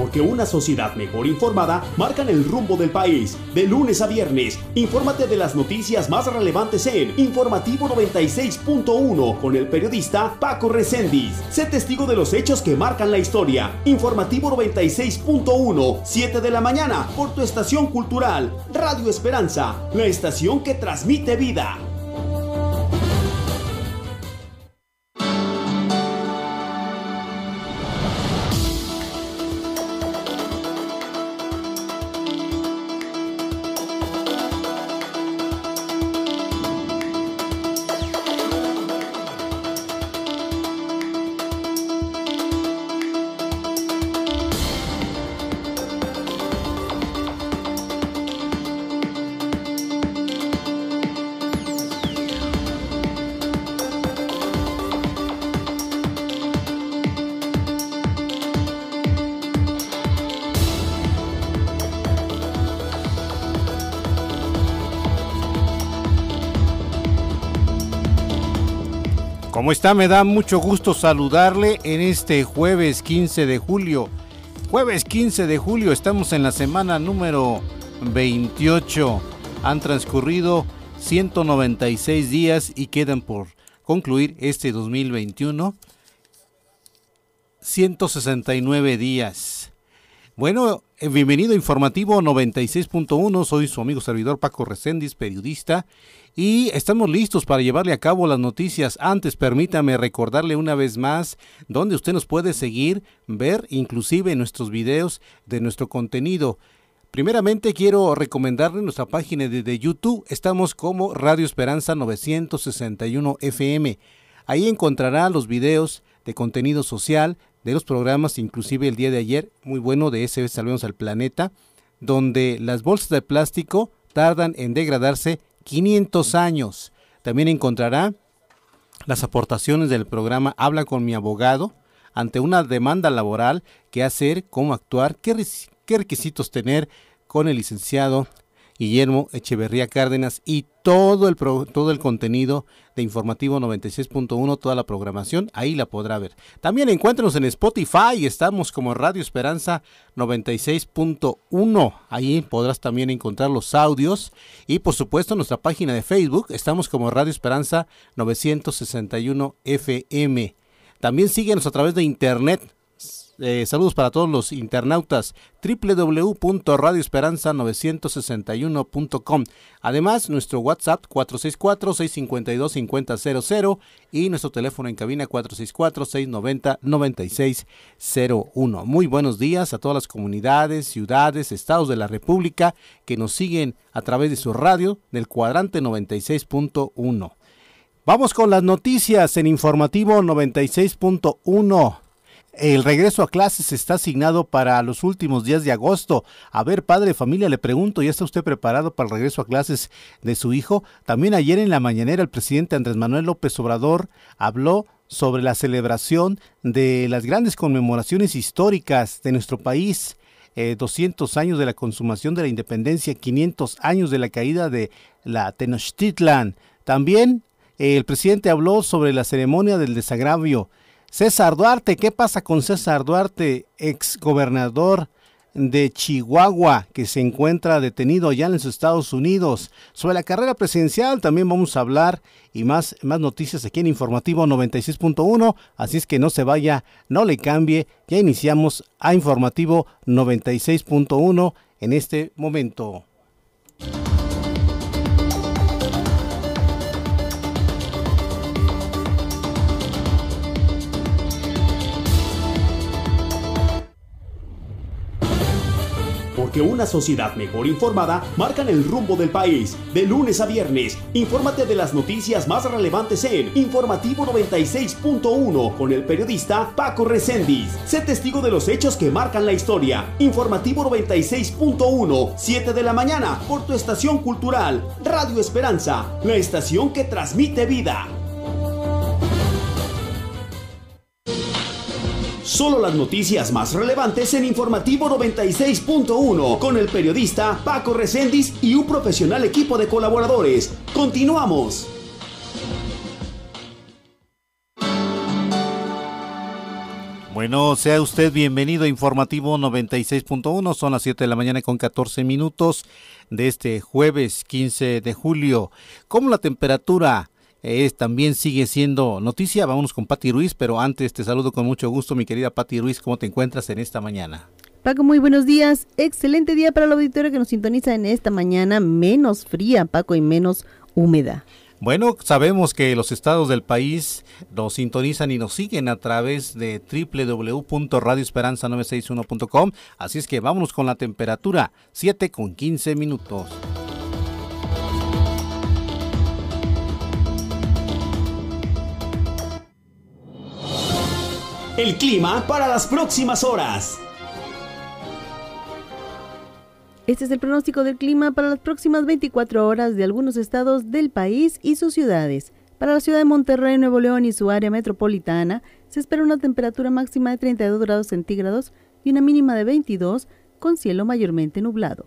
porque una sociedad mejor informada marcan el rumbo del país. De lunes a viernes, infórmate de las noticias más relevantes en Informativo 96.1 con el periodista Paco Recendis. Sé testigo de los hechos que marcan la historia. Informativo 96.1, 7 de la mañana, por tu estación cultural, Radio Esperanza, la estación que transmite vida. ¿Cómo está? Me da mucho gusto saludarle en este jueves 15 de julio. Jueves 15 de julio, estamos en la semana número 28. Han transcurrido 196 días y quedan por concluir este 2021 169 días. Bueno, eh, bienvenido a Informativo 96.1, soy su amigo servidor Paco Recendis, periodista, y estamos listos para llevarle a cabo las noticias. Antes, permítame recordarle una vez más donde usted nos puede seguir, ver inclusive nuestros videos de nuestro contenido. Primeramente quiero recomendarle nuestra página de, de YouTube. Estamos como Radio Esperanza 961 FM. Ahí encontrará los videos de contenido social, de los programas, inclusive el día de ayer, muy bueno de ese Salvemos al Planeta, donde las bolsas de plástico tardan en degradarse 500 años. También encontrará las aportaciones del programa Habla con mi abogado ante una demanda laboral, qué hacer, cómo actuar, qué requisitos tener con el licenciado Guillermo Echeverría Cárdenas y todo el, todo el contenido de Informativo 96.1, toda la programación, ahí la podrá ver. También encuéntrenos en Spotify, estamos como Radio Esperanza 96.1, ahí podrás también encontrar los audios y por supuesto nuestra página de Facebook, estamos como Radio Esperanza 961 FM. También síguenos a través de internet eh, saludos para todos los internautas www.radioesperanza961.com. Además, nuestro WhatsApp 464-652-5000 y nuestro teléfono en cabina 464-690-9601. Muy buenos días a todas las comunidades, ciudades, estados de la República que nos siguen a través de su radio del cuadrante 96.1. Vamos con las noticias en informativo 96.1. El regreso a clases está asignado para los últimos días de agosto. A ver, padre de familia, le pregunto, ¿ya está usted preparado para el regreso a clases de su hijo? También ayer en la mañanera el presidente Andrés Manuel López Obrador habló sobre la celebración de las grandes conmemoraciones históricas de nuestro país. 200 eh, años de la consumación de la independencia, 500 años de la caída de la Tenochtitlan. También eh, el presidente habló sobre la ceremonia del desagravio César Duarte, ¿qué pasa con César Duarte, ex gobernador de Chihuahua, que se encuentra detenido allá en los Estados Unidos? Sobre la carrera presidencial también vamos a hablar y más, más noticias aquí en Informativo 96.1, así es que no se vaya, no le cambie, ya iniciamos a Informativo 96.1 en este momento. Una sociedad mejor informada marcan el rumbo del país. De lunes a viernes, infórmate de las noticias más relevantes en Informativo 96.1 con el periodista Paco Recendis. Sé testigo de los hechos que marcan la historia. Informativo 96.1, 7 de la mañana, por tu estación cultural, Radio Esperanza, la estación que transmite vida. Solo las noticias más relevantes en Informativo 96.1 con el periodista Paco Recendis y un profesional equipo de colaboradores. Continuamos. Bueno, sea usted bienvenido a Informativo 96.1, son las 7 de la mañana con 14 minutos de este jueves 15 de julio. ¿Cómo la temperatura es, también sigue siendo noticia? Vámonos con Pati Ruiz, pero antes te saludo con mucho gusto, mi querida Pati Ruiz, ¿cómo te encuentras en esta mañana? Paco, muy buenos días. Excelente día para el auditorio que nos sintoniza en esta mañana, menos fría, Paco, y menos húmeda. Bueno, sabemos que los estados del país nos sintonizan y nos siguen a través de www.radioesperanza961.com, así es que vámonos con la temperatura, 7 con 15 minutos. El clima para las próximas horas. Este es el pronóstico del clima para las próximas 24 horas de algunos estados del país y sus ciudades. Para la ciudad de Monterrey, Nuevo León y su área metropolitana, se espera una temperatura máxima de 32 grados centígrados y una mínima de 22, con cielo mayormente nublado.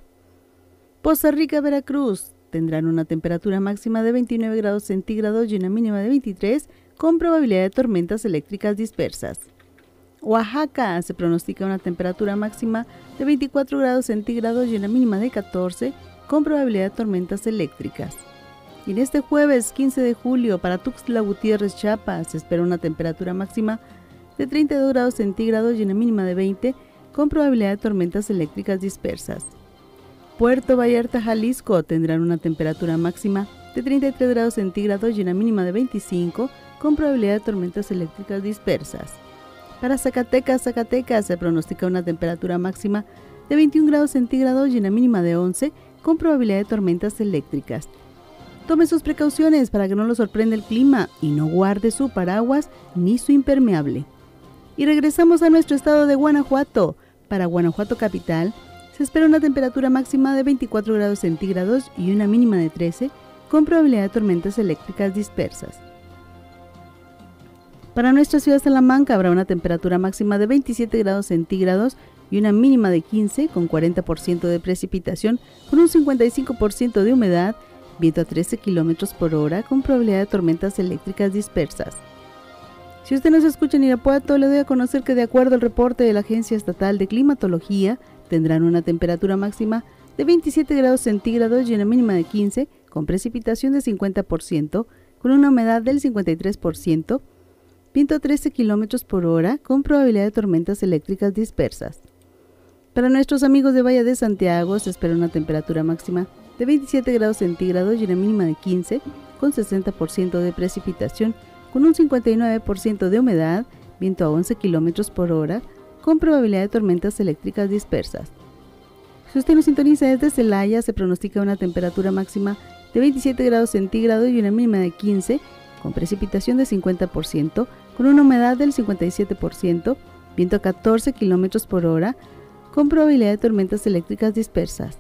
Poza Rica, Veracruz, tendrán una temperatura máxima de 29 grados centígrados y una mínima de 23, con probabilidad de tormentas eléctricas dispersas. Oaxaca se pronostica una temperatura máxima de 24 grados centígrados y una mínima de 14, con probabilidad de tormentas eléctricas. Y en este jueves 15 de julio para Tuxtla Gutiérrez, Chiapas, se espera una temperatura máxima de 32 grados centígrados y una mínima de 20, con probabilidad de tormentas eléctricas dispersas. Puerto Vallarta, Jalisco tendrán una temperatura máxima de 33 grados centígrados y una mínima de 25, con probabilidad de tormentas eléctricas dispersas. Para Zacatecas, Zacatecas se pronostica una temperatura máxima de 21 grados centígrados y una mínima de 11 con probabilidad de tormentas eléctricas. Tome sus precauciones para que no lo sorprenda el clima y no guarde su paraguas ni su impermeable. Y regresamos a nuestro estado de Guanajuato. Para Guanajuato capital se espera una temperatura máxima de 24 grados centígrados y una mínima de 13 con probabilidad de tormentas eléctricas dispersas. Para nuestra ciudad de Salamanca habrá una temperatura máxima de 27 grados centígrados y una mínima de 15 con 40% de precipitación con un 55% de humedad, viento a 13 kilómetros por hora con probabilidad de tormentas eléctricas dispersas. Si usted nos escucha en Irapuato, le doy a conocer que de acuerdo al reporte de la Agencia Estatal de Climatología, tendrán una temperatura máxima de 27 grados centígrados y una mínima de 15 con precipitación de 50%, con una humedad del 53%, viento a 13 km por hora con probabilidad de tormentas eléctricas dispersas. Para nuestros amigos de Valle de Santiago se espera una temperatura máxima de 27 grados centígrados y una mínima de 15 con 60% de precipitación con un 59% de humedad, viento a 11 km por hora con probabilidad de tormentas eléctricas dispersas. Si usted nos sintoniza desde Celaya, se pronostica una temperatura máxima de 27 grados centígrados y una mínima de 15 con precipitación de 50%, con una humedad del 57%, viento a 14 km por hora, con probabilidad de tormentas eléctricas dispersas.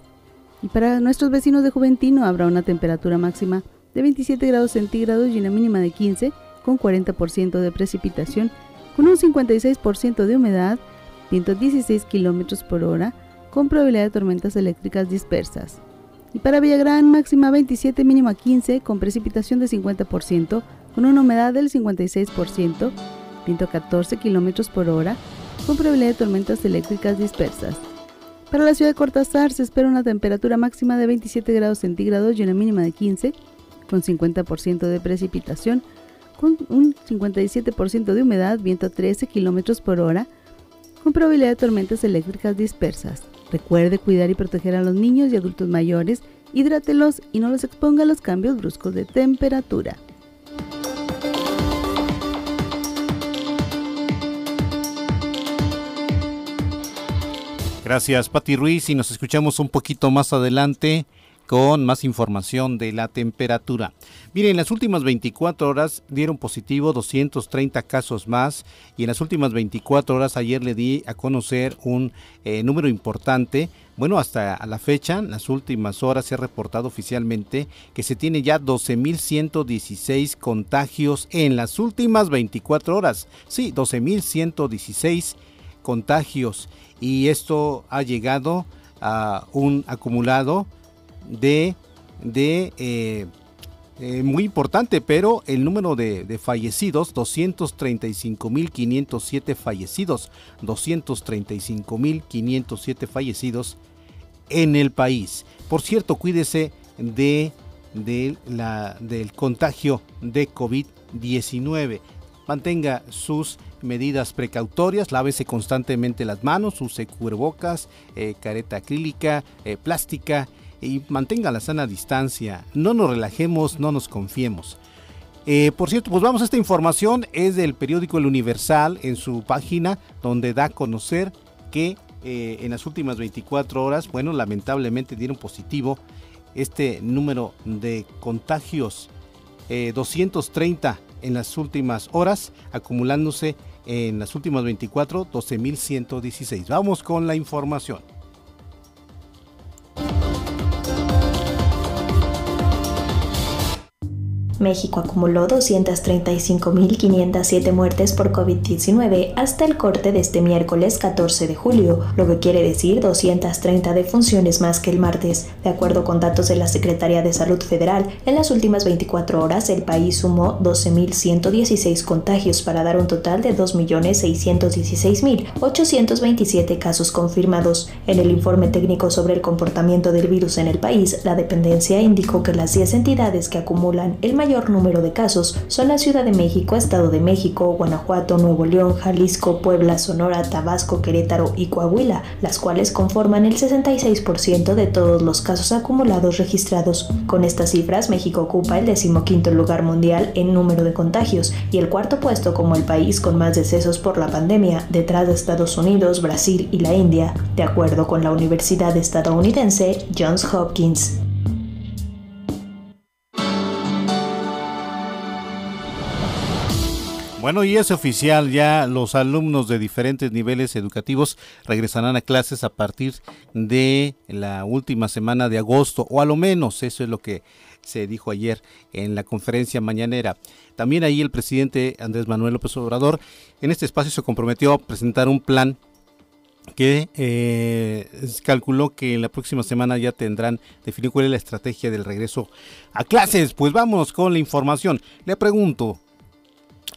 Y para nuestros vecinos de Juventino habrá una temperatura máxima de 27 grados centígrados y una mínima de 15, con 40% de precipitación, con un 56% de humedad, viento a 16 km por hora, con probabilidad de tormentas eléctricas dispersas. Y para Villagrán, máxima 27, mínima 15, con precipitación de 50%, con una humedad del 56%, viento a 14 km por hora, con probabilidad de tormentas eléctricas dispersas. Para la ciudad de Cortázar se espera una temperatura máxima de 27 grados centígrados y una mínima de 15, con 50% de precipitación, con un 57% de humedad, viento a 13 km por hora, con probabilidad de tormentas eléctricas dispersas. Recuerde cuidar y proteger a los niños y adultos mayores, hidrátelos y no los exponga a los cambios bruscos de temperatura. Gracias, Pati Ruiz, y nos escuchamos un poquito más adelante con más información de la temperatura. Miren, en las últimas 24 horas dieron positivo 230 casos más y en las últimas 24 horas ayer le di a conocer un eh, número importante. Bueno, hasta la fecha, en las últimas horas se ha reportado oficialmente que se tiene ya 12.116 contagios en las últimas 24 horas. Sí, 12.116 contagios y esto ha llegado a un acumulado de, de eh, muy importante, pero el número de, de fallecidos, 235.507 fallecidos, 235.507 fallecidos en el país. Por cierto, cuídese de, de la, del contagio de COVID-19. Mantenga sus medidas precautorias, lávese constantemente las manos, use cubrebocas, eh, careta acrílica, eh, plástica y mantenga la sana distancia. No nos relajemos, no nos confiemos. Eh, por cierto, pues vamos esta información, es del periódico El Universal en su página, donde da a conocer que en las últimas 24 horas, bueno, lamentablemente dieron positivo este número de contagios, 230 en las últimas horas, acumulándose en las últimas 24, 12.116. Vamos con la información. México acumuló 235.507 muertes por COVID-19 hasta el corte de este miércoles 14 de julio, lo que quiere decir 230 defunciones más que el martes. De acuerdo con datos de la Secretaría de Salud Federal, en las últimas 24 horas el país sumó 12.116 contagios para dar un total de 2.616.827 casos confirmados. En el informe técnico sobre el comportamiento del virus en el país, la dependencia indicó que las 10 entidades que acumulan el mayor número de casos son la Ciudad de México, Estado de México, Guanajuato, Nuevo León, Jalisco, Puebla, Sonora, Tabasco, Querétaro y Coahuila, las cuales conforman el 66% de todos los casos acumulados registrados. Con estas cifras, México ocupa el decimoquinto lugar mundial en número de contagios y el cuarto puesto como el país con más decesos por la pandemia, detrás de Estados Unidos, Brasil y la India, de acuerdo con la Universidad estadounidense Johns Hopkins. Bueno, y es oficial, ya los alumnos de diferentes niveles educativos regresarán a clases a partir de la última semana de agosto, o a lo menos eso es lo que se dijo ayer en la conferencia mañanera. También ahí el presidente Andrés Manuel López Obrador en este espacio se comprometió a presentar un plan que eh, calculó que en la próxima semana ya tendrán definido cuál es la estrategia del regreso a clases. Pues vamos con la información. Le pregunto,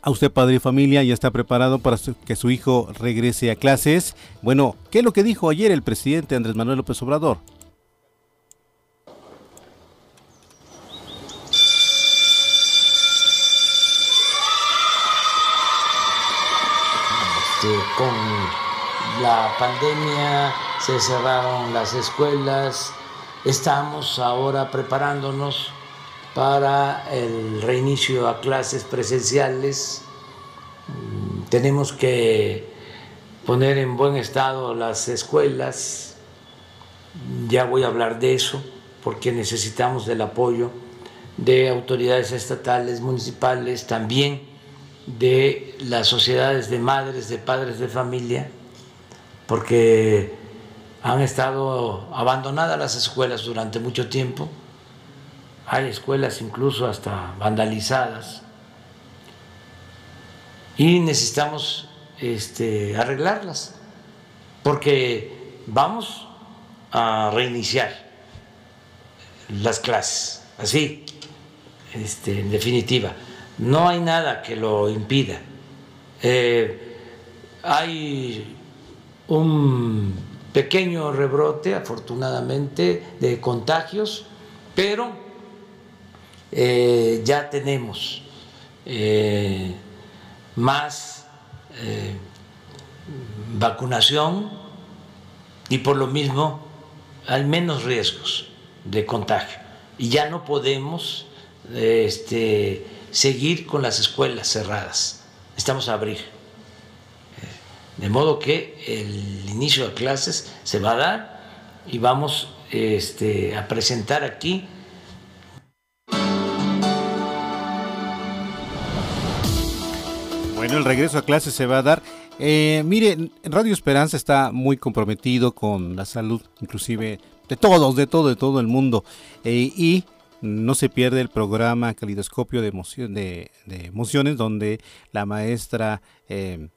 a usted, padre y familia, ya está preparado para que su hijo regrese a clases. Bueno, ¿qué es lo que dijo ayer el presidente Andrés Manuel López Obrador? Este, con la pandemia se cerraron las escuelas, estamos ahora preparándonos para el reinicio a clases presenciales. Mm, tenemos que poner en buen estado las escuelas. Ya voy a hablar de eso porque necesitamos del apoyo de autoridades estatales, municipales, también de las sociedades de madres, de padres de familia, porque han estado abandonadas las escuelas durante mucho tiempo hay escuelas incluso hasta vandalizadas y necesitamos este, arreglarlas porque vamos a reiniciar las clases, así, este, en definitiva. No hay nada que lo impida. Eh, hay un pequeño rebrote, afortunadamente, de contagios, pero eh, ya tenemos eh, más eh, vacunación y por lo mismo hay menos riesgos de contagio. Y ya no podemos este, seguir con las escuelas cerradas. Estamos a abrir. De modo que el inicio de clases se va a dar y vamos este, a presentar aquí El regreso a clases se va a dar. Eh, mire, Radio Esperanza está muy comprometido con la salud, inclusive de todos, de todo, de todo el mundo. Eh, y no se pierde el programa Calidoscopio de, Emociones, donde la maestra eh,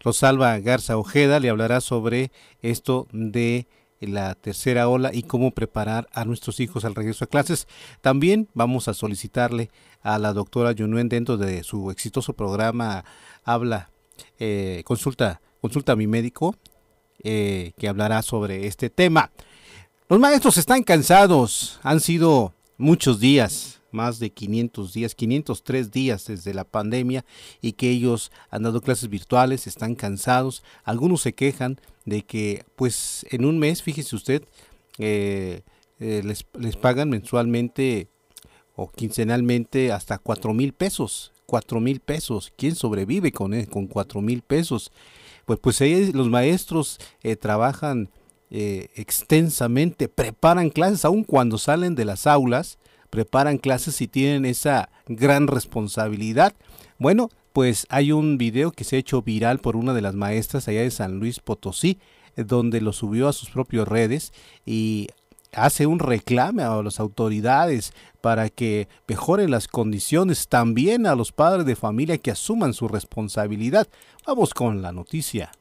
Rosalba Garza Ojeda le hablará sobre esto de la tercera ola y cómo preparar a nuestros hijos al regreso a clases. También vamos a solicitarle a la doctora Yunuen dentro de su exitoso programa Habla, eh, consulta, consulta a mi médico, eh, que hablará sobre este tema. Los maestros están cansados, han sido muchos días, más de 500 días, 503 días desde la pandemia y que ellos han dado clases virtuales, están cansados, algunos se quejan de que pues en un mes, fíjese usted, eh, eh, les, les, pagan mensualmente o quincenalmente hasta cuatro mil pesos, cuatro mil pesos, ¿quién sobrevive con, eh, con cuatro mil pesos? Pues, pues los maestros trabajan extensamente, preparan clases, aun cuando salen de las aulas, preparan clases y tienen esa gran responsabilidad. Bueno, pues hay un video que se ha hecho viral por una de las maestras allá de San Luis Potosí, eh, donde lo subió a sus propias redes y hace un reclame a las autoridades para que mejoren las condiciones, también a los padres de familia que asuman su responsabilidad. Vamos con la noticia.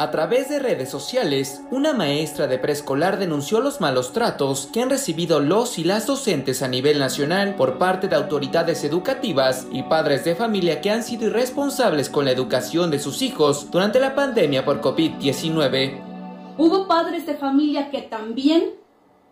A través de redes sociales, una maestra de preescolar denunció los malos tratos que han recibido los y las docentes a nivel nacional por parte de autoridades educativas y padres de familia que han sido irresponsables con la educación de sus hijos durante la pandemia por COVID-19. Hubo padres de familia que también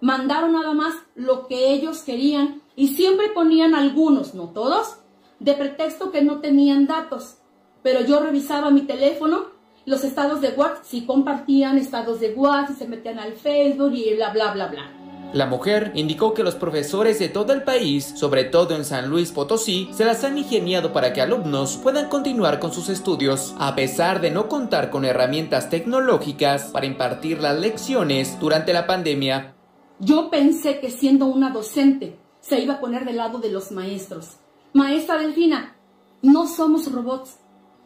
mandaron nada más lo que ellos querían y siempre ponían algunos, no todos, de pretexto que no tenían datos. Pero yo revisaba mi teléfono los estados de WhatsApp, si compartían estados de WhatsApp, se metían al Facebook y bla, bla, bla, bla. La mujer indicó que los profesores de todo el país, sobre todo en San Luis Potosí, se las han ingeniado para que alumnos puedan continuar con sus estudios, a pesar de no contar con herramientas tecnológicas para impartir las lecciones durante la pandemia. Yo pensé que siendo una docente se iba a poner del lado de los maestros. Maestra Delfina, no somos robots,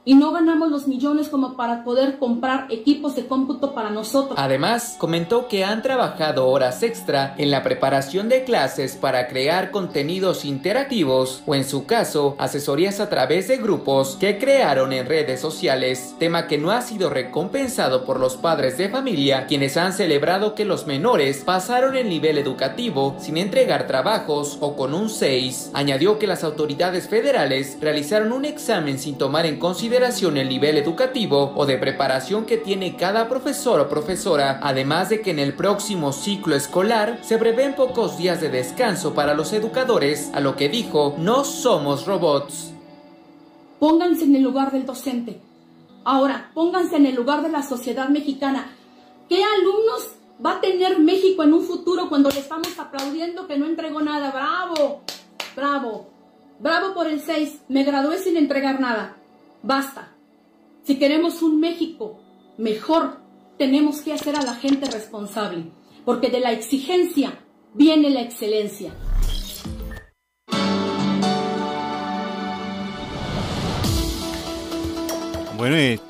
y no ganamos los millones como para poder comprar equipos de cómputo para nosotros. Además, comentó que han trabajado horas extra en la preparación de clases para crear contenidos interactivos o en su caso, asesorías a través de grupos que crearon en redes sociales, tema que no ha sido recompensado por los padres de familia, quienes han celebrado que los menores pasaron el nivel educativo sin entregar trabajos o con un 6. Añadió que las autoridades federales realizaron un examen sin tomar en consideración el nivel educativo o de preparación que tiene cada profesor o profesora, además de que en el próximo ciclo escolar se prevén pocos días de descanso para los educadores, a lo que dijo, no somos robots. Pónganse en el lugar del docente. Ahora, pónganse en el lugar de la sociedad mexicana. ¿Qué alumnos va a tener México en un futuro cuando le estamos aplaudiendo que no entregó nada? ¡Bravo! ¡Bravo! Bravo por el 6. Me gradué sin entregar nada. Basta. Si queremos un México mejor, tenemos que hacer a la gente responsable, porque de la exigencia viene la excelencia. Bueno,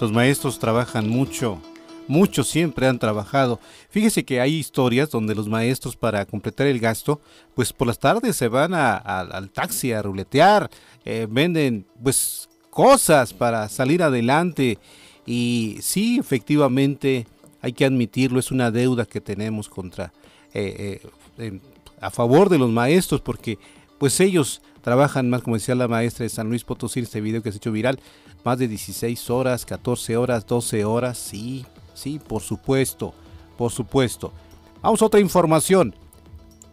los maestros trabajan mucho, muchos siempre han trabajado. Fíjese que hay historias donde los maestros para completar el gasto, pues por las tardes se van al taxi a ruletear, eh, venden pues cosas para salir adelante. Y sí, efectivamente, hay que admitirlo, es una deuda que tenemos contra, eh, eh, a favor de los maestros, porque pues ellos trabajan más, como decía la maestra de San Luis Potosí, este video que se ha hecho viral, más de 16 horas, 14 horas, 12 horas, sí, sí, por supuesto, por supuesto. Vamos a otra información.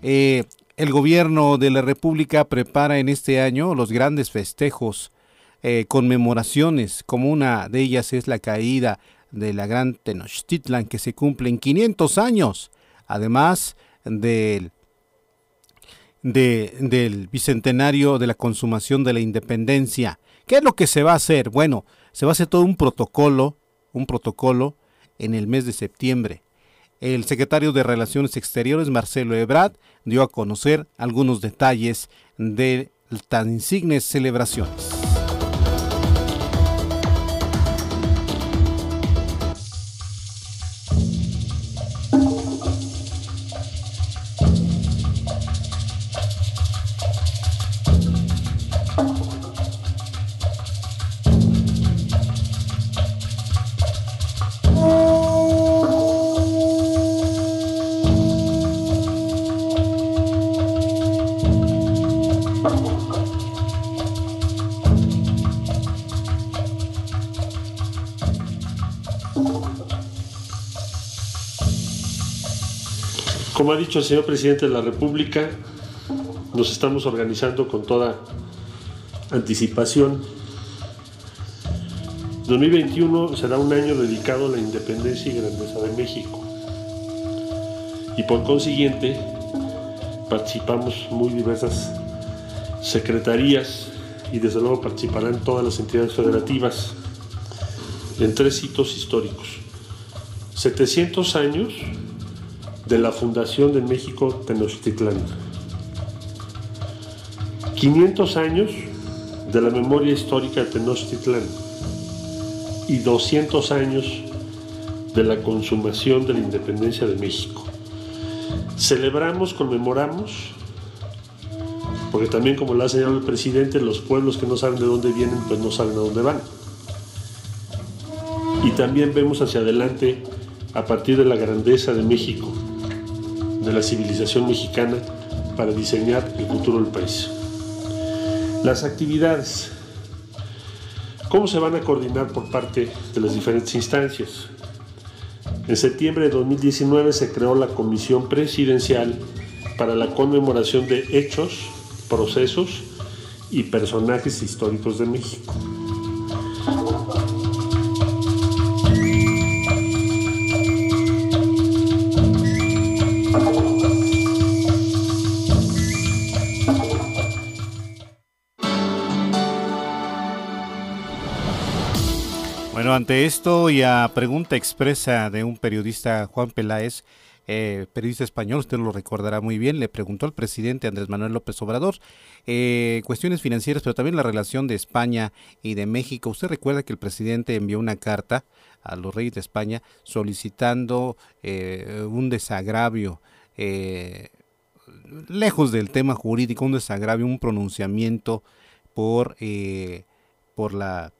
Eh, el gobierno de la República prepara en este año los grandes festejos eh, conmemoraciones, como una de ellas es la caída de la gran Tenochtitlan que se cumple en 500 años, además del, del bicentenario de la consumación de la independencia. ¿Qué es lo que se va a hacer? Bueno, se va a hacer todo un protocolo, un protocolo en el mes de septiembre. El secretario de Relaciones Exteriores, Marcelo Ebrard, dio a conocer algunos detalles de tan insignes celebraciones. Dicho señor presidente de la República, nos estamos organizando con toda anticipación. 2021 será un año dedicado a la independencia y grandeza de México. Y por consiguiente, participamos muy diversas secretarías y desde luego participarán todas las entidades federativas en tres hitos históricos. 700 años de la fundación de México Tenochtitlán. 500 años de la memoria histórica de Tenochtitlán y 200 años de la consumación de la independencia de México. Celebramos, conmemoramos, porque también como lo ha señalado el presidente, los pueblos que no saben de dónde vienen, pues no saben a dónde van. Y también vemos hacia adelante a partir de la grandeza de México, de la civilización mexicana, para diseñar el futuro del país. Las actividades. ¿Cómo se van a coordinar por parte de las diferentes instancias? En septiembre de 2019 se creó la Comisión Presidencial para la conmemoración de hechos, procesos y personajes históricos de México. Ante esto y a pregunta expresa de un periodista, Juan Peláez, eh, periodista español, usted lo recordará muy bien, le preguntó al presidente Andrés Manuel López Obrador eh, cuestiones financieras, pero también la relación de España y de México. Usted recuerda que el presidente envió una carta a los reyes de España solicitando eh, un desagravio, lejos del tema jurídico, un desagravio, un pronunciamiento por, por la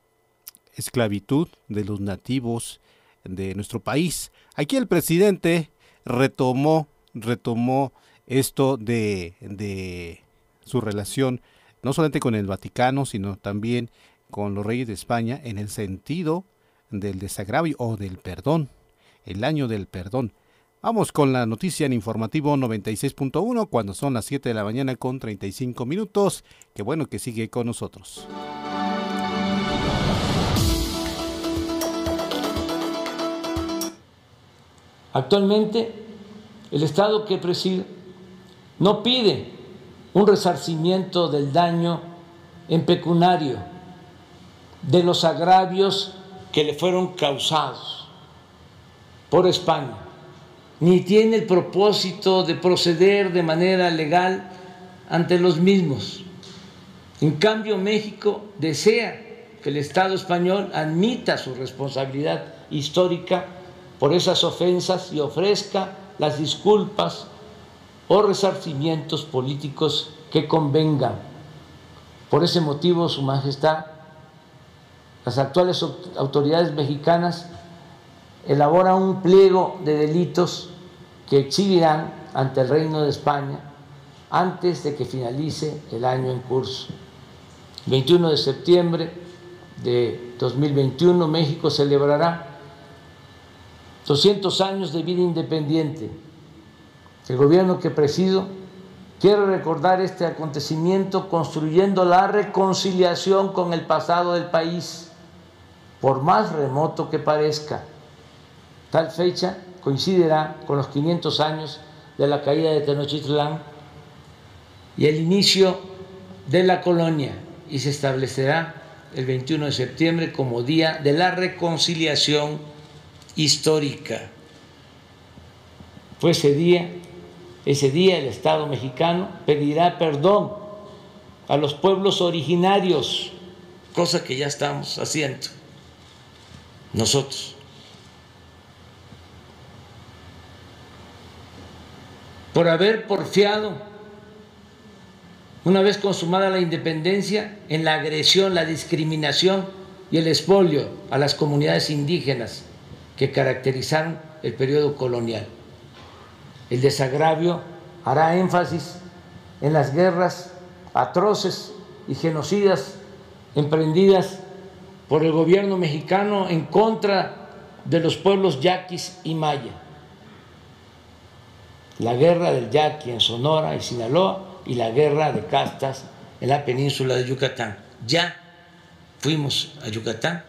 esclavitud de los nativos de nuestro país. Aquí el presidente retomó, retomó esto de, de su relación no solamente con el Vaticano, sino también con los reyes de España en el sentido del desagravio o del perdón, el año del perdón. Vamos con la noticia en informativo 96.1 cuando son las 7 de la mañana con 35 minutos. Qué bueno que sigue con nosotros. Actualmente, el Estado que preside no pide un resarcimiento del daño en pecunario de los agravios que le fueron causados por España, ni tiene el propósito de proceder de manera legal ante los mismos. En cambio, México desea que el Estado español admita su responsabilidad histórica por esas ofensas y ofrezca las disculpas o resarcimientos políticos que convengan. Por ese motivo, Su Majestad, las actuales autoridades mexicanas elaboran un pliego de delitos que exhibirán ante el Reino de España antes de que finalice el año en curso. 21 de septiembre de 2021 México celebrará 200 años de vida independiente. El gobierno que presido quiere recordar este acontecimiento construyendo la reconciliación con el pasado del país, por más remoto que parezca. Tal fecha coincidirá con los 500 años de la caída de Tenochtitlán y el inicio de la colonia y se establecerá el 21 de septiembre como Día de la Reconciliación histórica. Fue ese día, ese día el Estado mexicano pedirá perdón a los pueblos originarios, cosa que ya estamos haciendo nosotros. Por haber porfiado, una vez consumada la independencia, en la agresión, la discriminación y el expolio a las comunidades indígenas que caracterizaron el periodo colonial. El desagravio hará énfasis en las guerras atroces y genocidas emprendidas por el gobierno mexicano en contra de los pueblos yaquis y maya. la guerra del Yaqui en Sonora y Sinaloa y la guerra de castas en la península de Yucatán. Ya fuimos a Yucatán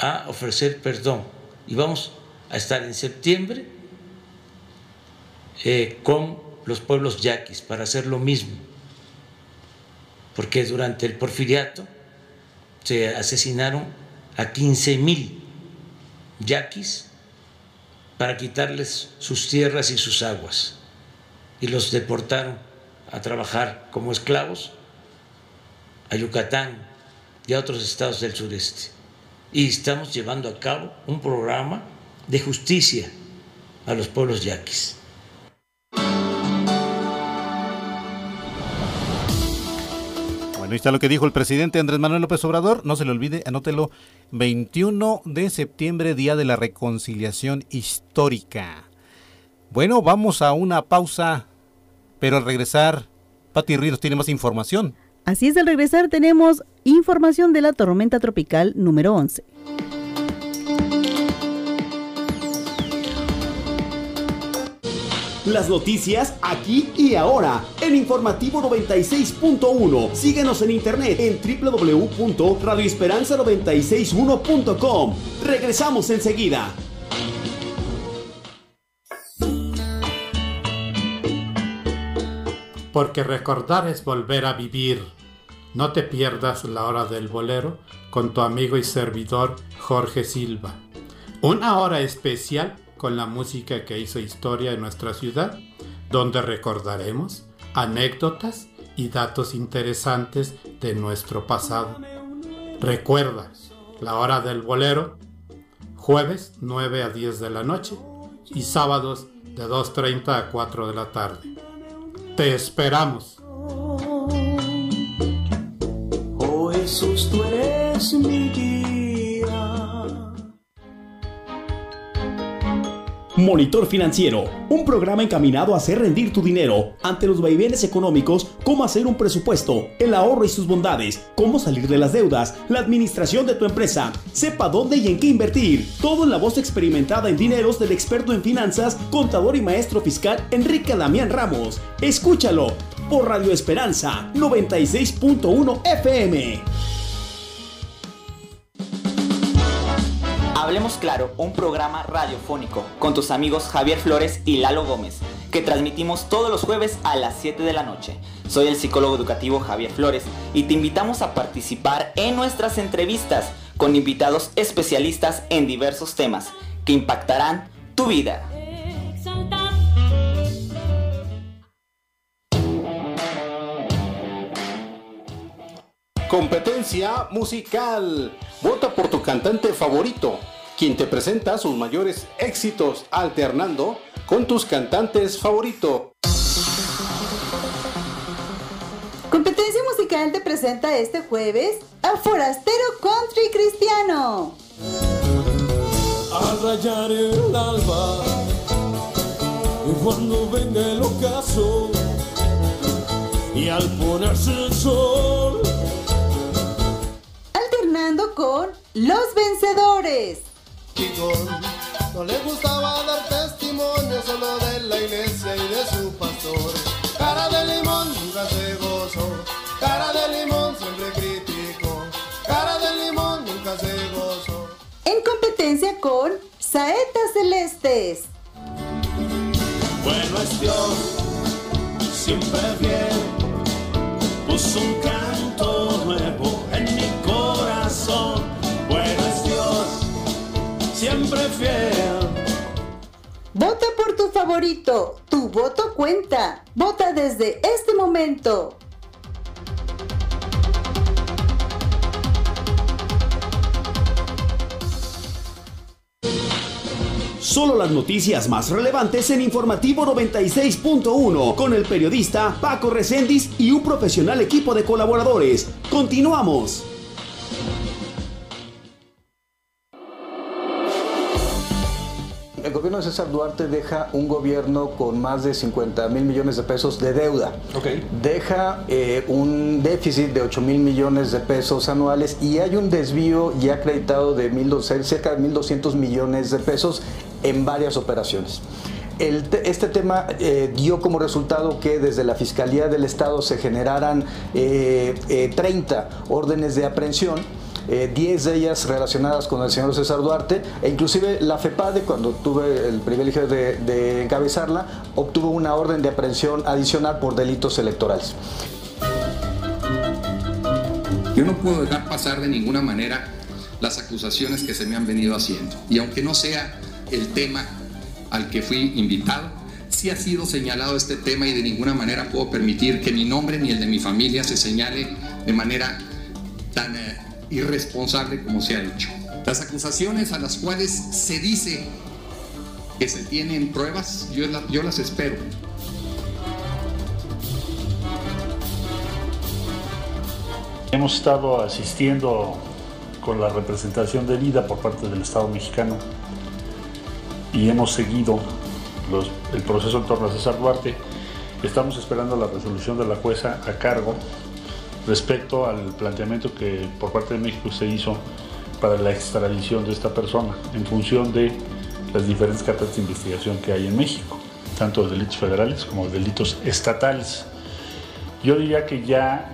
a ofrecer perdón. Y vamos a estar en septiembre eh, con los pueblos yaquis para hacer lo mismo, porque durante el porfiriato se asesinaron a 15 mil yaquis para quitarles sus tierras y sus aguas. Y los deportaron a trabajar como esclavos a Yucatán y a otros estados del sureste. Y estamos llevando a cabo un programa de justicia a los pueblos yaquis. Bueno, ahí está lo que dijo el presidente Andrés Manuel López Obrador. No se le olvide, anótelo. 21 de septiembre, Día de la Reconciliación Histórica. Bueno, vamos a una pausa, pero al regresar, Pati Ríos tiene más información. Así es, al regresar tenemos información de la tormenta tropical número 11. Las noticias aquí y ahora en Informativo 96.1. Síguenos en internet en www.radioesperanza961.com. Regresamos enseguida. Porque recordar es volver a vivir. No te pierdas la hora del bolero con tu amigo y servidor Jorge Silva. Una hora especial con la música que hizo historia en nuestra ciudad, donde recordaremos anécdotas y datos interesantes de nuestro pasado. Recuerda, la hora del bolero, jueves 9 a 10 de la noche y sábados de 2.30 a 4 de la tarde. Te esperamos. Oh Jesús, tú eres mi guía. Monitor Financiero, un programa encaminado a hacer rendir tu dinero ante los vaivenes económicos, cómo hacer un presupuesto, el ahorro y sus bondades, cómo salir de las deudas, la administración de tu empresa, sepa dónde y en qué invertir. Todo en la voz experimentada en dineros del experto en finanzas, contador y maestro fiscal Enrique Damián Ramos. Escúchalo por Radio Esperanza 96.1 FM. Hablemos Claro, un programa radiofónico con tus amigos Javier Flores y Lalo Gómez, que transmitimos todos los jueves a las 7 de la noche. Soy el psicólogo educativo Javier Flores y te invitamos a participar en nuestras entrevistas con invitados especialistas en diversos temas que impactarán tu vida. Competencia musical. Vota por tu cantante favorito, quien te presenta sus mayores éxitos alternando con tus cantantes favoritos. Competencia musical te presenta este jueves a Forastero Country Cristiano. Al rayar el alba y cuando venga el ocaso y al ponerse el sol alternando con Los Vencedores. No le gustaba dar testimonio solo de la iglesia y de su pastor. Cara de limón nunca se gozó, cara de limón siempre criticó, cara de limón nunca se gozó. En competencia con Saetas Celestes. Bueno es Dios, siempre fiel, favorito. Tu voto cuenta. Vota desde este momento. Solo las noticias más relevantes en Informativo 96.1 con el periodista Paco Recendis y un profesional equipo de colaboradores. Continuamos. Gobierno de César Duarte deja un gobierno con más de 50 mil millones de pesos de deuda. Deja eh, un déficit de 8 mil millones de pesos anuales y hay un desvío ya acreditado de 1, cerca de 1.200 millones de pesos en varias operaciones. este tema eh, dio como resultado que desde la Fiscalía del Estado se generaran 30 eh, órdenes de aprehensión 10 de ellas relacionadas con el señor César Duarte, e inclusive la FEPADE, cuando tuve el privilegio de, de encabezarla, obtuvo una orden de aprehensión adicional por delitos electorales. Yo no puedo dejar pasar de ninguna manera las acusaciones que se me han venido haciendo. Y aunque no sea el tema al que fui invitado, sí ha sido señalado este tema y de ninguna manera puedo permitir que mi nombre ni el de mi familia se señale de manera tan eh, irresponsable como se ha hecho. Las acusaciones a las cuales se dice que se tienen pruebas, yo, las espero. Hemos estado asistiendo con la representación de vida por parte del Estado mexicano y hemos seguido el proceso en torno a César Duarte. Estamos esperando la resolución de la jueza a cargo respecto al planteamiento que por parte de México se hizo para la extradición de esta persona en función de las diferentes cartas de investigación que hay en México, tanto de delitos federales como de delitos estatales. Yo diría que ya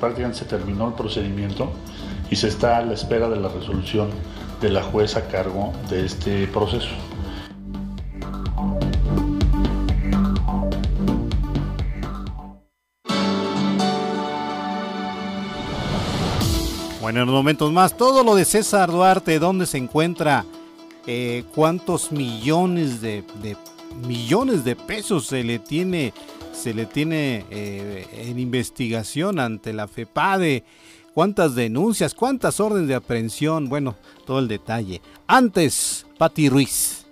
prácticamente se terminó el procedimiento y se está a la espera de la resolución de la jueza a cargo de este proceso. Bueno, en los momentos más, todo lo de César Duarte, dónde se encuentra, eh, cuántos millones de, millones de pesos se le tiene se le tiene eh, en investigación ante la FEPADE, cuántas denuncias, cuántas órdenes de aprehensión, bueno, todo el detalle. Antes, Pati Ruiz.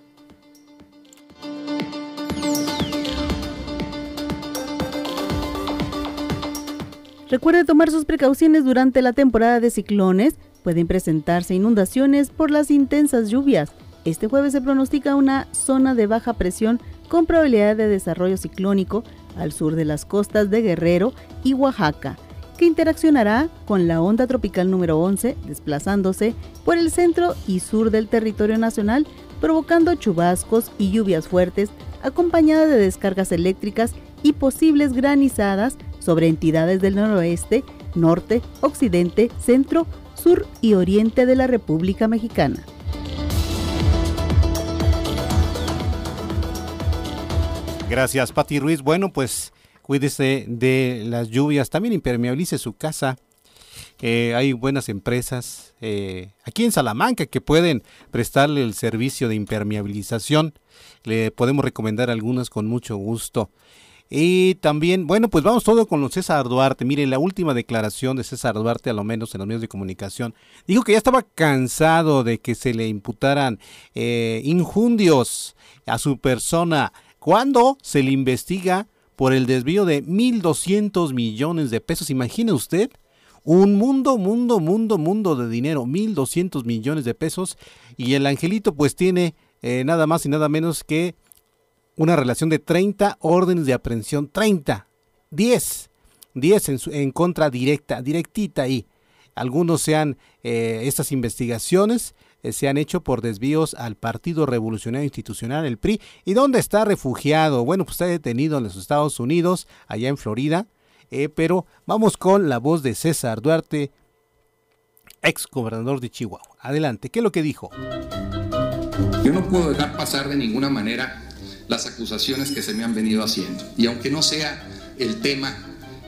Recuerde tomar sus precauciones durante la temporada de ciclones. Pueden presentarse inundaciones por las intensas lluvias. Este jueves se pronostica una zona de baja presión con probabilidad de desarrollo ciclónico al sur de las costas de Guerrero y Oaxaca, que interaccionará con la onda tropical número 11, desplazándose por el centro y sur del territorio nacional, provocando chubascos y lluvias fuertes, acompañadas de descargas eléctricas y posibles granizadas sobre entidades del noroeste, norte, occidente, centro, sur y oriente de la República Mexicana. Gracias, Pati Ruiz. Bueno, pues cuídese de las lluvias. También impermeabilice su casa. Eh, hay buenas empresas eh, aquí en Salamanca que pueden prestarle el servicio de impermeabilización. Le podemos recomendar algunas con mucho gusto. Y también, bueno, pues vamos todo con César Duarte. Mire, la última declaración de César Duarte, a lo menos en los medios de comunicación, dijo que ya estaba cansado de que se le imputaran eh, injundios a su persona cuando se le investiga por el desvío de 1.200 millones de pesos. Imagine usted un mundo, mundo, mundo, mundo de dinero, 1.200 millones de pesos. Y el angelito pues tiene eh, nada más y nada menos que una relación de 30 órdenes de aprehensión. 30, 10, 10 en, en contra directa, directita ahí. Algunos sean eh, estas investigaciones eh, se han hecho por desvíos al Partido Revolucionario Institucional, el PRI. ¿Y dónde está refugiado? Bueno, pues está detenido en los Estados Unidos, allá en Florida. Eh, pero vamos con la voz de César Duarte, ex gobernador de Chihuahua. Adelante, ¿qué es lo que dijo? Yo no puedo dejar pasar de ninguna manera las acusaciones que se me han venido haciendo. Y aunque no sea el tema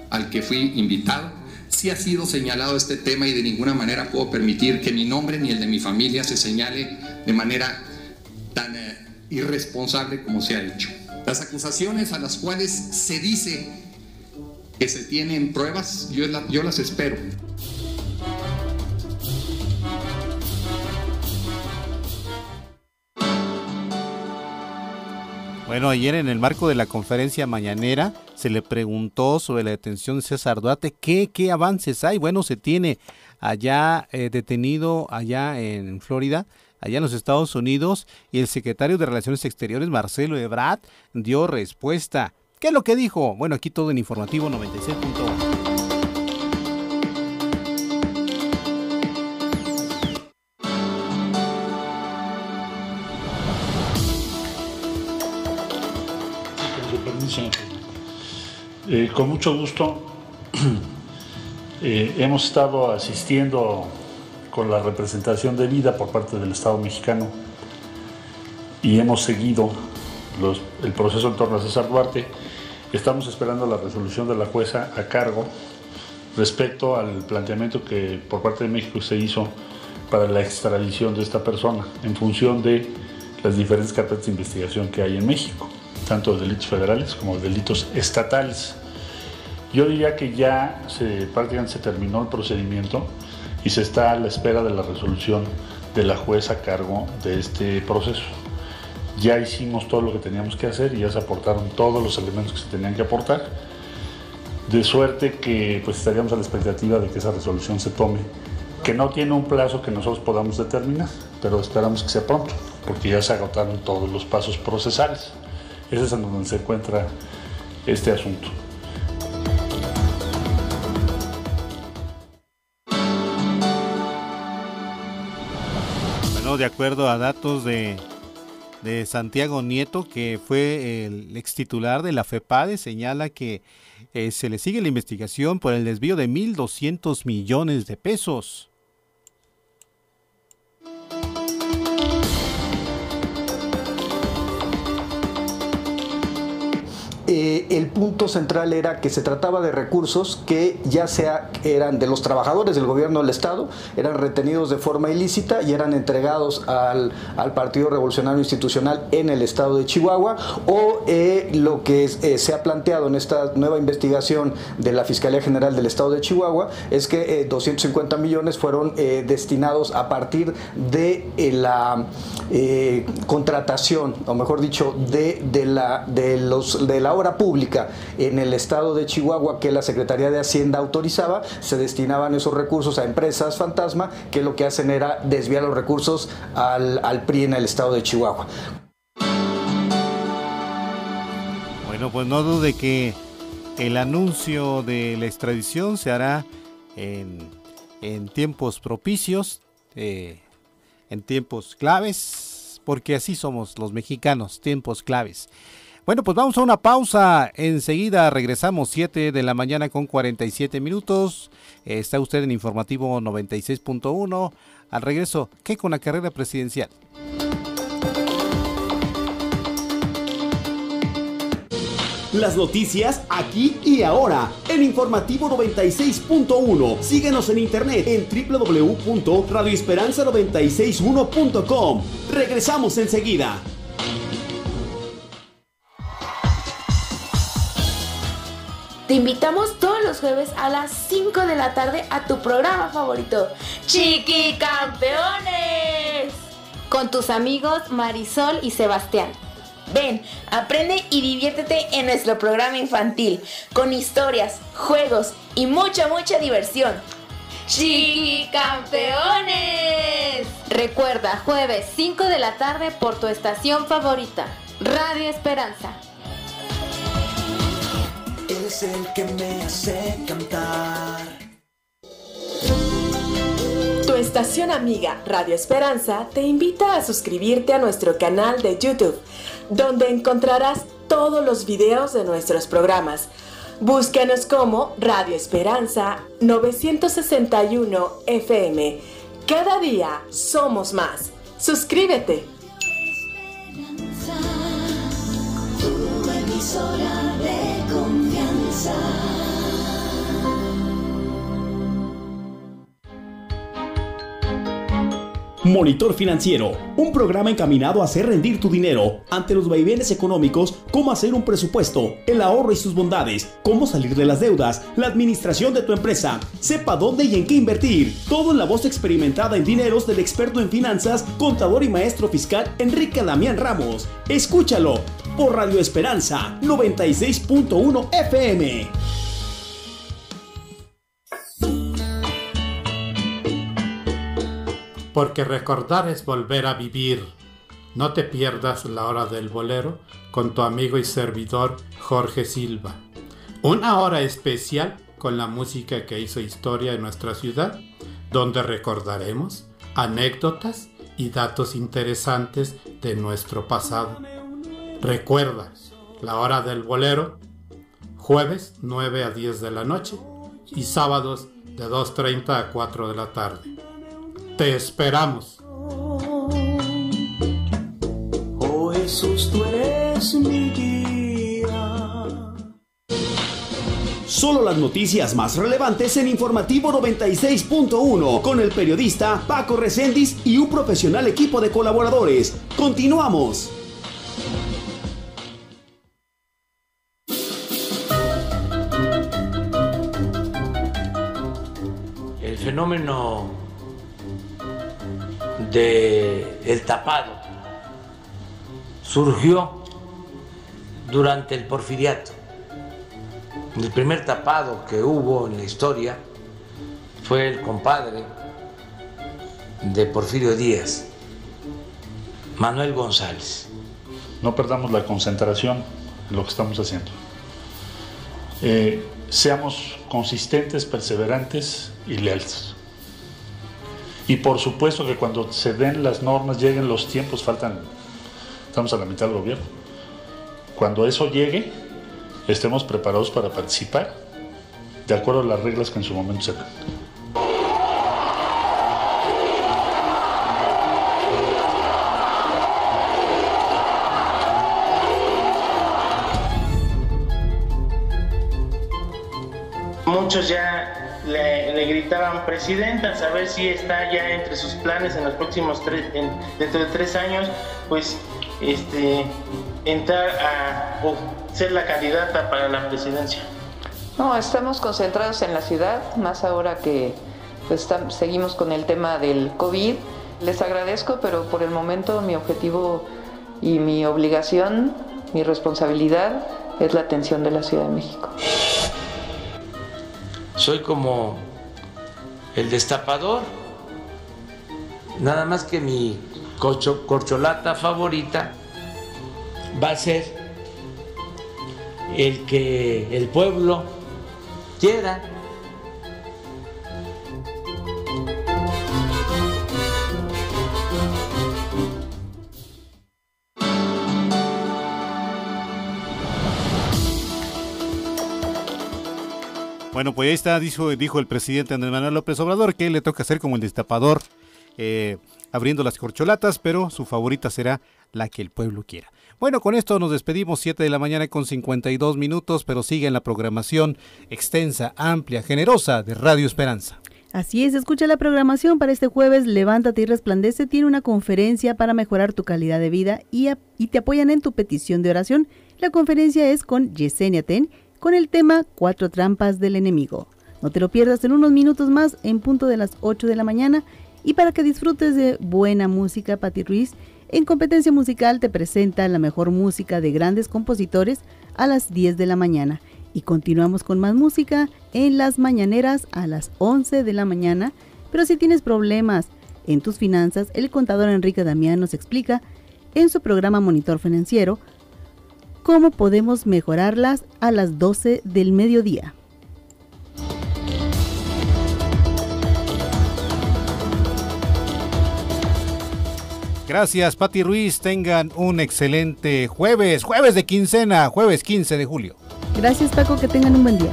al que fui invitado, sí ha sido señalado este tema y de ninguna manera puedo permitir que mi nombre ni el de mi familia se señale de manera tan eh, irresponsable como se ha hecho. Las acusaciones a las cuales se dice que se tienen pruebas, yo, yo las espero. Bueno, ayer en el marco de la conferencia mañanera se le preguntó sobre la detención de César Duarte, ¿qué, qué avances hay? Bueno, se tiene allá eh, detenido allá en Florida, allá en los Estados Unidos, y el secretario de Relaciones Exteriores, Marcelo Ebrard, dio respuesta. ¿Qué es lo que dijo? Bueno, aquí todo en informativo 96.1. Eh, con mucho gusto. Eh, hemos estado asistiendo con la representación de vida por parte del Estado mexicano y hemos seguido el proceso en torno a César Duarte. Estamos esperando la resolución de la jueza a cargo respecto al planteamiento que por parte de México se hizo para la extradición de esta persona en función de las diferentes carpetas de investigación que hay en México, tanto de delitos federales como de delitos estatales. Yo diría que ya se, prácticamente se terminó el procedimiento y se está a la espera de la resolución de la jueza a cargo de este proceso. Ya hicimos todo lo que teníamos que hacer y ya se aportaron todos los elementos que se tenían que aportar, de suerte que pues estaríamos a la expectativa de que esa resolución se tome, que no tiene un plazo que nosotros podamos determinar, pero esperamos que sea pronto, porque ya se agotaron todos los pasos procesales. Ese es en donde se encuentra este asunto. de acuerdo a datos de, de Santiago Nieto, que fue el ex titular de la FEPADE, señala que eh, se le sigue la investigación por el desvío de 1.200 millones de pesos. Eh, el punto central era que se trataba de recursos que ya sea eran de los trabajadores del gobierno del Estado, eran retenidos de forma ilícita y eran entregados al, Partido Revolucionario Institucional en el Estado de Chihuahua, o eh, lo que eh, se ha planteado en esta nueva investigación de la Fiscalía General del Estado de Chihuahua es que 250 millones fueron destinados a partir de la contratación, o mejor dicho, de, de, la, de, los, obra pública en el estado de Chihuahua que la Secretaría de Hacienda autorizaba, se destinaban esos recursos a empresas fantasma que lo que hacen era desviar los recursos al, PRI en el estado de Chihuahua. Bueno, pues no dude que el anuncio de la extradición se hará en, en tiempos propicios, eh, en tiempos claves, porque así somos los mexicanos, tiempos claves. Bueno, pues vamos a una pausa. Enseguida regresamos 7 de la mañana con 47 minutos. Está usted en informativo 96.1. Al regreso, ¿qué con la carrera presidencial? Las noticias aquí y ahora en Informativo 96.1. Síguenos en internet en www.radioesperanza961.com. Regresamos enseguida. Te invitamos todos los jueves a las 5 de la tarde a tu programa favorito, Chiqui Campeones, con tus amigos Marisol y Sebastián. Ven, aprende y diviértete en nuestro programa infantil, con historias, juegos y mucha, mucha diversión. Chiqui Campeones. Recuerda, jueves 5 de la tarde por tu estación favorita, Radio Esperanza es el que me hace cantar. Tu estación amiga Radio Esperanza te invita a suscribirte a nuestro canal de YouTube, donde encontrarás todos los videos de nuestros programas. Búscanos como Radio Esperanza 961 FM. Cada día somos más. Suscríbete. sorry Monitor Financiero, un programa encaminado a hacer rendir tu dinero ante los vaivenes económicos, cómo hacer un presupuesto, el ahorro y sus bondades, cómo salir de las deudas, la administración de tu empresa, sepa dónde y en qué invertir. Todo en la voz experimentada en dineros del experto en finanzas, contador y maestro fiscal Enrique Damián Ramos. Escúchalo por Radio Esperanza 96.1 FM. Porque recordar es volver a vivir. No te pierdas la hora del bolero con tu amigo y servidor Jorge Silva. Una hora especial con la música que hizo historia en nuestra ciudad, donde recordaremos anécdotas y datos interesantes de nuestro pasado. Recuerda, la hora del bolero jueves 9 a 10 de la noche y sábados de 2.30 a 4 de la tarde. Te esperamos. Oh Jesús, tú eres mi guía. Solo las noticias más relevantes en Informativo 96.1 con el periodista Paco Recendis y un profesional equipo de colaboradores. Continuamos. El tapado surgió durante el porfiriato. El primer tapado que hubo en la historia fue el compadre de Porfirio Díaz, Manuel González. No perdamos la concentración en lo que estamos haciendo. Eh, seamos consistentes, perseverantes y leales. Y por supuesto que cuando se den las normas, lleguen los tiempos, faltan, estamos a la mitad del gobierno. Cuando eso llegue, estemos preparados para participar de acuerdo a las reglas que en su momento se den. Muchos ya le, gritaban presidenta, a ver si está ya entre sus planes en los próximos tres, en- dentro de tres años, pues este entrar a o ser la candidata para la presidencia. No, estamos concentrados en la ciudad, más ahora que pues, seguimos con el tema del COVID. Les agradezco, pero por el momento mi objetivo y mi obligación, mi responsabilidad es la atención de la Ciudad de México. Soy como el destapador, nada más que mi cocho- corcholata favorita va a ser el que el pueblo quiera. Bueno, pues ahí está, dijo, dijo el presidente Andrés Manuel López Obrador que le toca hacer como el destapador, eh, abriendo las corcholatas, pero su favorita será la que el pueblo quiera. Bueno, con esto nos despedimos 7 de la mañana con 52 minutos, pero sigue en la programación extensa, amplia, generosa de Radio Esperanza. Así es, escucha la programación para este jueves. Levántate y resplandece. Tiene una conferencia para mejorar tu calidad de vida y, y te apoyan en tu petición de oración. La conferencia es con Yesenia Ten con el tema Cuatro trampas del enemigo. No te lo pierdas en unos minutos más en punto de las 8 de la mañana y para que disfrutes de buena música, Patti Ruiz en competencia musical te presenta la mejor música de grandes compositores a las 10 de la mañana. Y continuamos con más música en las mañaneras a las 11 de la mañana. Pero si tienes problemas en tus finanzas, el contador Enrique Damián nos explica en su programa Monitor Financiero cómo podemos mejorarlas a las 12 del mediodía. Gracias, Pati Ruiz. Tengan un excelente jueves, jueves de quincena, jueves 15 de julio. Gracias Paco, que tengan un buen día.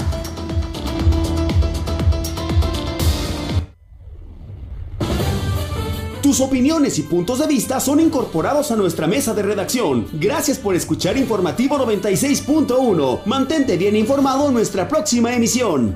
Tus opiniones y puntos de vista son incorporados a nuestra mesa de redacción. Gracias por escuchar Informativo 96.1. Mantente bien informado en nuestra próxima emisión.